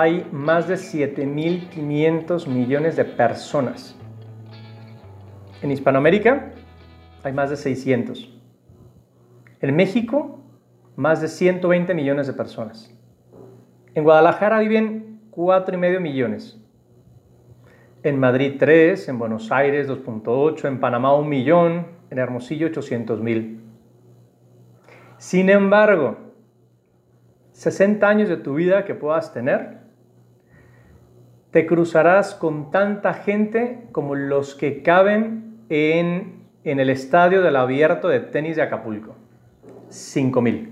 hay más de 7.500 millones de personas. En Hispanoamérica hay más de 600. En México, más de 120 millones de personas. En Guadalajara viven 4,5 millones. En Madrid 3, en Buenos Aires 2.8, en Panamá 1 millón, en Hermosillo 800 mil. Sin embargo, 60 años de tu vida que puedas tener, te cruzarás con tanta gente como los que caben en, en el estadio del abierto de tenis de Acapulco. 5.000.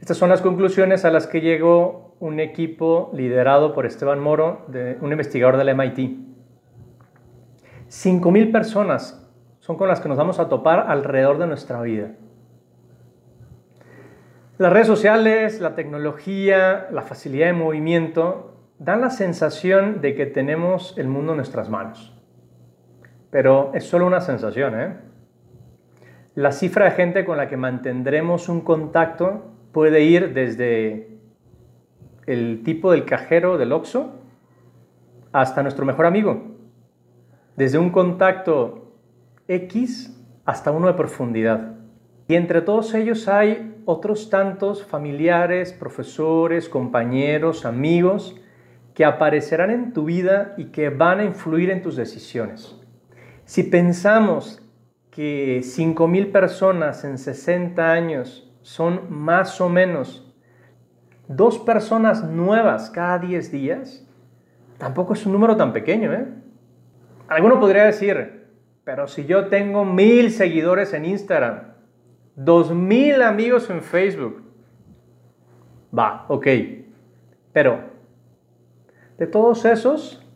Estas son las conclusiones a las que llegó un equipo liderado por Esteban Moro, de, un investigador del MIT. 5.000 personas son con las que nos vamos a topar alrededor de nuestra vida. Las redes sociales, la tecnología, la facilidad de movimiento dan la sensación de que tenemos el mundo en nuestras manos. Pero es solo una sensación, ¿eh? La cifra de gente con la que mantendremos un contacto puede ir desde el tipo del cajero del Oxxo hasta nuestro mejor amigo. Desde un contacto X hasta uno de profundidad. Y entre todos ellos hay otros tantos familiares, profesores, compañeros, amigos que aparecerán en tu vida y que van a influir en tus decisiones. Si pensamos que 5.000 personas en 60 años son más o menos dos personas nuevas cada 10 días, tampoco es un número tan pequeño. ¿eh? Alguno podría decir, pero si yo tengo mil seguidores en Instagram, dos mil amigos en Facebook, va, ok, pero de todos esos,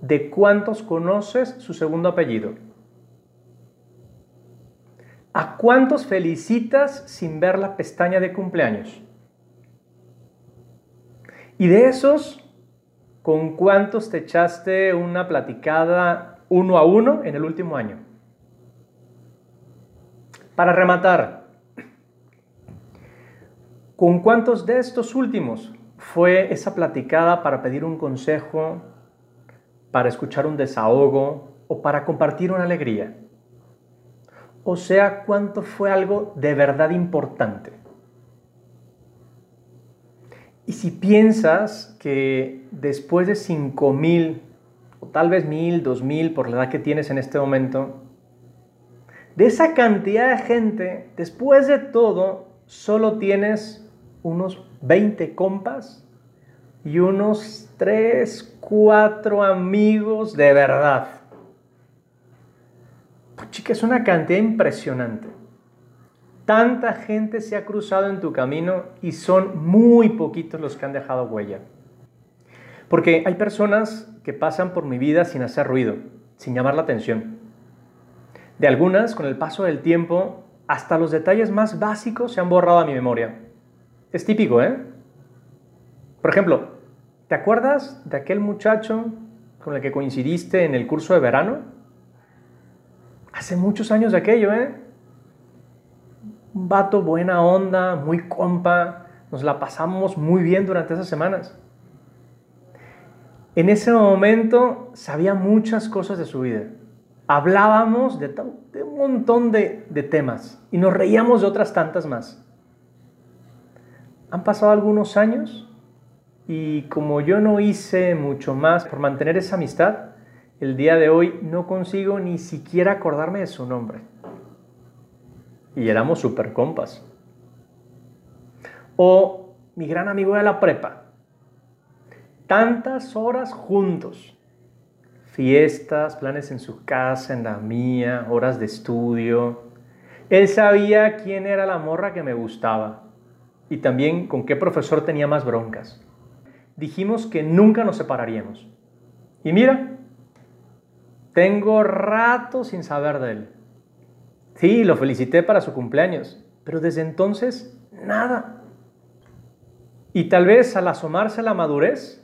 ¿de cuántos conoces su segundo apellido? ¿A cuántos felicitas sin ver la pestaña de cumpleaños? Y de esos, ¿con cuántos te echaste una platicada uno a uno en el último año? Para rematar, ¿con cuántos de estos últimos fue esa platicada para pedir un consejo, para escuchar un desahogo o para compartir una alegría? o sea cuánto fue algo de verdad importante. Y si piensas que después de 5.000 o tal vez 1.000, 2.000 por la edad que tienes en este momento, de esa cantidad de gente, después de todo, solo tienes unos 20 compas y unos 3, 4 amigos de verdad. Chica, es una cantidad impresionante. Tanta gente se ha cruzado en tu camino y son muy poquitos los que han dejado huella. Porque hay personas que pasan por mi vida sin hacer ruido, sin llamar la atención. De algunas, con el paso del tiempo, hasta los detalles más básicos se han borrado a mi memoria. Es típico, ¿eh? Por ejemplo, ¿te acuerdas de aquel muchacho con el que coincidiste en el curso de verano? Hace muchos años de aquello, ¿eh? Un vato buena onda, muy compa, nos la pasamos muy bien durante esas semanas. En ese momento sabía muchas cosas de su vida. Hablábamos de, un montón de, de temas y nos reíamos de otras tantas más. Han pasado algunos años y como yo no hice mucho más por mantener esa amistad, el día de hoy no consigo ni siquiera acordarme de su nombre. Y éramos super compas. O mi gran amigo de la prepa. Tantas horas juntos. Fiestas, planes en su casa, en la mía, horas de estudio. Él sabía quién era la morra que me gustaba y también con qué profesor tenía más broncas. Dijimos que nunca nos separaríamos. Y mira, tengo rato sin saber de él. Sí, lo felicité para su cumpleaños, pero desde entonces nada. Y tal vez al asomarse a la madurez,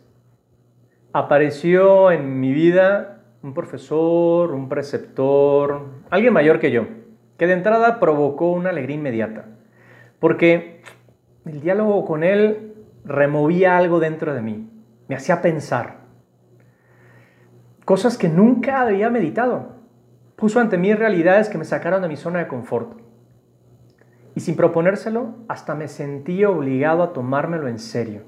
apareció en mi vida un profesor, un preceptor, alguien mayor que yo, que de entrada provocó una alegría inmediata. Porque el diálogo con él removía algo dentro de mí, me hacía pensar. Cosas que nunca había meditado. Puso ante mí realidades que me sacaron de mi zona de confort. Y sin proponérselo, hasta me sentí obligado a tomármelo en serio.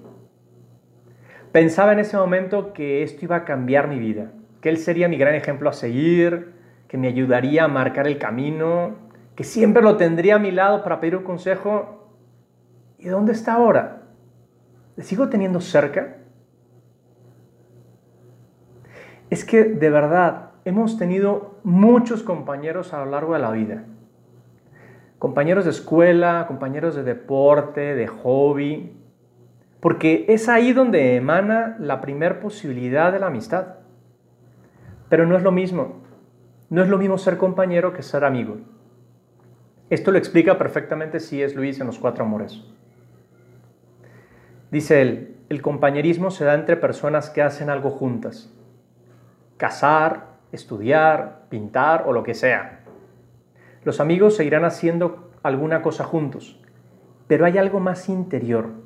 Pensaba en ese momento que esto iba a cambiar mi vida, que él sería mi gran ejemplo a seguir, que me ayudaría a marcar el camino, que siempre lo tendría a mi lado para pedir un consejo. ¿Y dónde está ahora? ¿Le sigo teniendo cerca? Es que de verdad hemos tenido muchos compañeros a lo largo de la vida. Compañeros de escuela, compañeros de deporte, de hobby, porque es ahí donde emana la primer posibilidad de la amistad. Pero no es lo mismo. No es lo mismo ser compañero que ser amigo. Esto lo explica perfectamente C.S. Luis en Los Cuatro Amores. Dice él, el compañerismo se da entre personas que hacen algo juntas. Casar, estudiar, pintar o lo que sea. Los amigos seguirán haciendo alguna cosa juntos, pero hay algo más interior,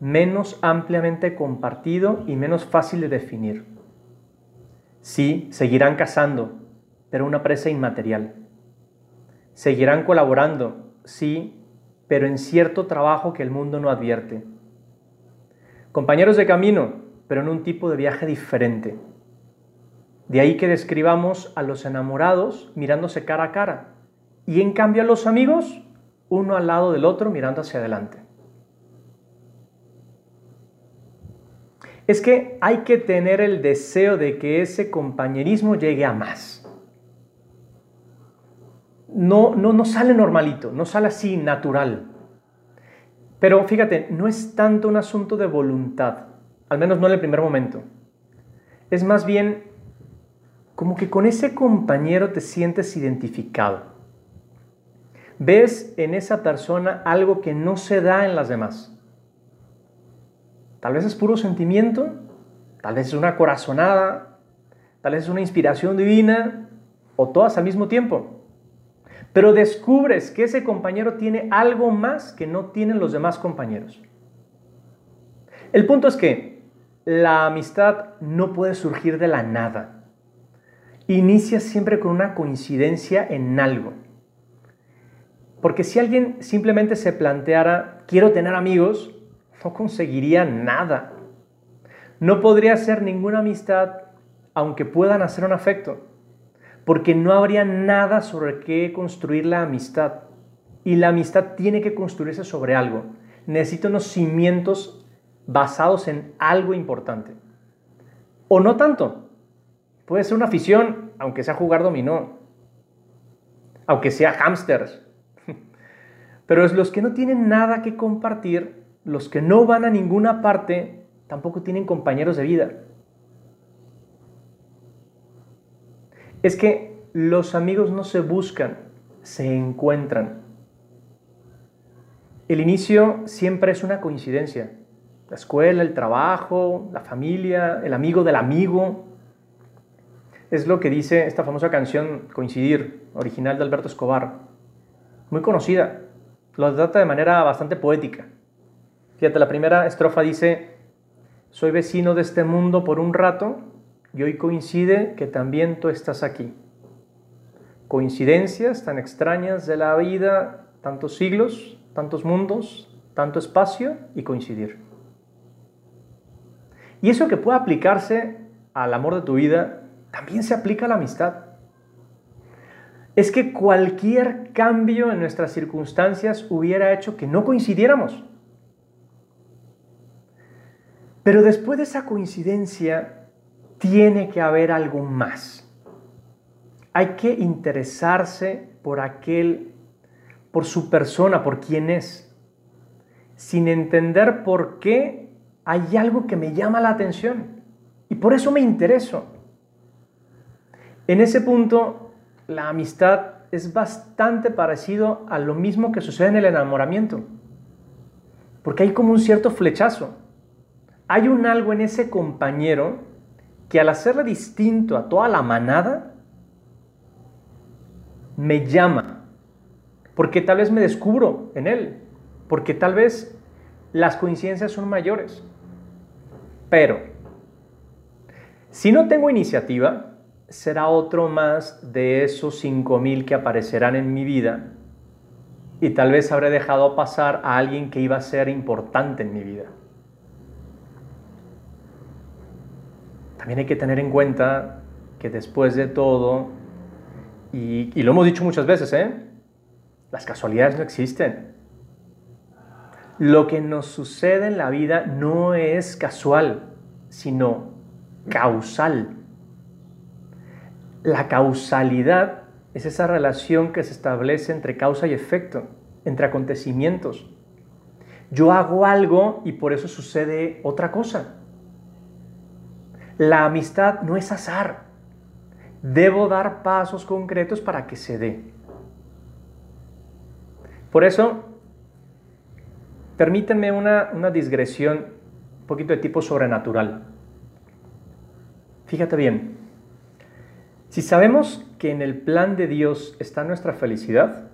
menos ampliamente compartido y menos fácil de definir. Sí, seguirán cazando, pero una presa inmaterial. Seguirán colaborando, sí, pero en cierto trabajo que el mundo no advierte. Compañeros de camino, pero en un tipo de viaje diferente. De ahí que describamos a los enamorados mirándose cara a cara y en cambio a los amigos uno al lado del otro mirando hacia adelante. Es que hay que tener el deseo de que ese compañerismo llegue a más. No, no, no sale normalito, no sale así natural. Pero fíjate, no es tanto un asunto de voluntad, al menos no en el primer momento. Es más bien como que con ese compañero te sientes identificado. Ves en esa persona algo que no se da en las demás. Tal vez es puro sentimiento, tal vez es una corazonada, tal vez es una inspiración divina, o todas al mismo tiempo. Pero descubres que ese compañero tiene algo más que no tienen los demás compañeros. El punto es que la amistad no puede surgir de la nada. Inicia siempre con una coincidencia en algo. Porque si alguien simplemente se planteara, quiero tener amigos, no conseguiría nada. No podría hacer ninguna amistad aunque puedan hacer un afecto, porque no habría nada sobre qué construir la amistad. Y la amistad tiene que construirse sobre algo. Necesita unos cimientos basados en algo importante. O no tanto. Puede ser una afición, aunque sea jugar dominó, aunque sea hamsters. Pero es los que no tienen nada que compartir los que no van a ninguna parte tampoco tienen compañeros de vida. Es que los amigos no se buscan, se encuentran. El inicio siempre es una coincidencia. La escuela, el trabajo, la familia, el amigo del amigo. Es lo que dice esta famosa canción Coincidir, original de Alberto Escobar. Muy conocida. Lo trata de manera bastante poética. Fíjate, la primera estrofa dice, soy vecino de este mundo por un rato y hoy coincide que también tú estás aquí. Coincidencias tan extrañas de la vida, tantos siglos, tantos mundos, tanto espacio y coincidir. Y eso que puede aplicarse al amor de tu vida, también se aplica a la amistad. Es que cualquier cambio en nuestras circunstancias hubiera hecho que no coincidiéramos. Pero después de esa coincidencia, tiene que haber algo más. Hay que interesarse por aquel, por su persona, por quién es, sin entender por qué hay algo que me llama la atención. Y por eso me intereso. En ese punto, la amistad es bastante parecido a lo mismo que sucede en el enamoramiento. Porque hay como un cierto flechazo hay un algo en ese compañero que al hacerle distinto a toda la manada, me llama, porque tal vez me descubro en él, porque tal vez las coincidencias son mayores. Pero, si no tengo iniciativa, será otro más de esos 5.000 que aparecerán en mi vida y tal vez habré dejado pasar a alguien que iba a ser importante en mi vida. También hay que tener en cuenta que después de todo, y, y lo hemos dicho muchas veces, ¿eh? las casualidades no existen. Lo que nos sucede en la vida no es casual, sino causal. La causalidad es esa relación que se establece entre causa y efecto, entre acontecimientos. Yo hago algo y por eso sucede otra cosa. La amistad no es azar. Debo dar pasos concretos para que se dé. Por eso, permítanme una, una digresión un poquito de tipo sobrenatural. Fíjate bien, si sabemos que en el plan de Dios está nuestra felicidad,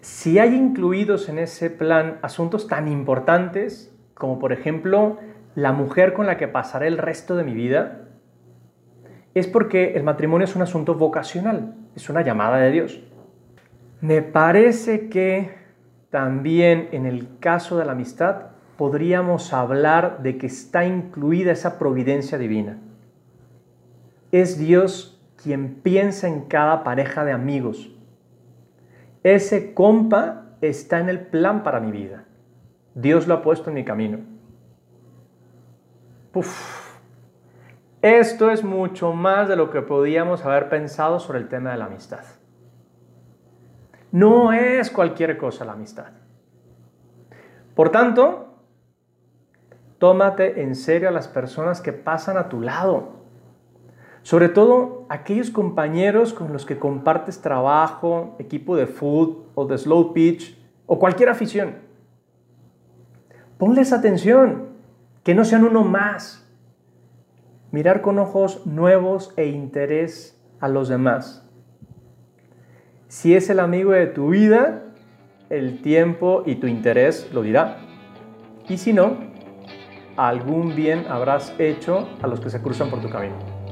si hay incluidos en ese plan asuntos tan importantes como por ejemplo la mujer con la que pasaré el resto de mi vida, es porque el matrimonio es un asunto vocacional, es una llamada de Dios. Me parece que también en el caso de la amistad podríamos hablar de que está incluida esa providencia divina. Es Dios quien piensa en cada pareja de amigos. Ese compa está en el plan para mi vida. Dios lo ha puesto en mi camino. Esto es mucho más de lo que podíamos haber pensado sobre el tema de la amistad. No es cualquier cosa la amistad. Por tanto, Tómate en serio a las personas que pasan a tu lado. Sobre todo aquellos compañeros con los que compartes trabajo, equipo de foot o de slow pitch o cualquier afición. Ponles atención, que no sean uno más. Mirar con ojos nuevos e interés a los demás. Si es el amigo de tu vida, el tiempo y tu interés lo dirá. Y si no, algún bien habrás hecho a los que se cruzan por tu camino.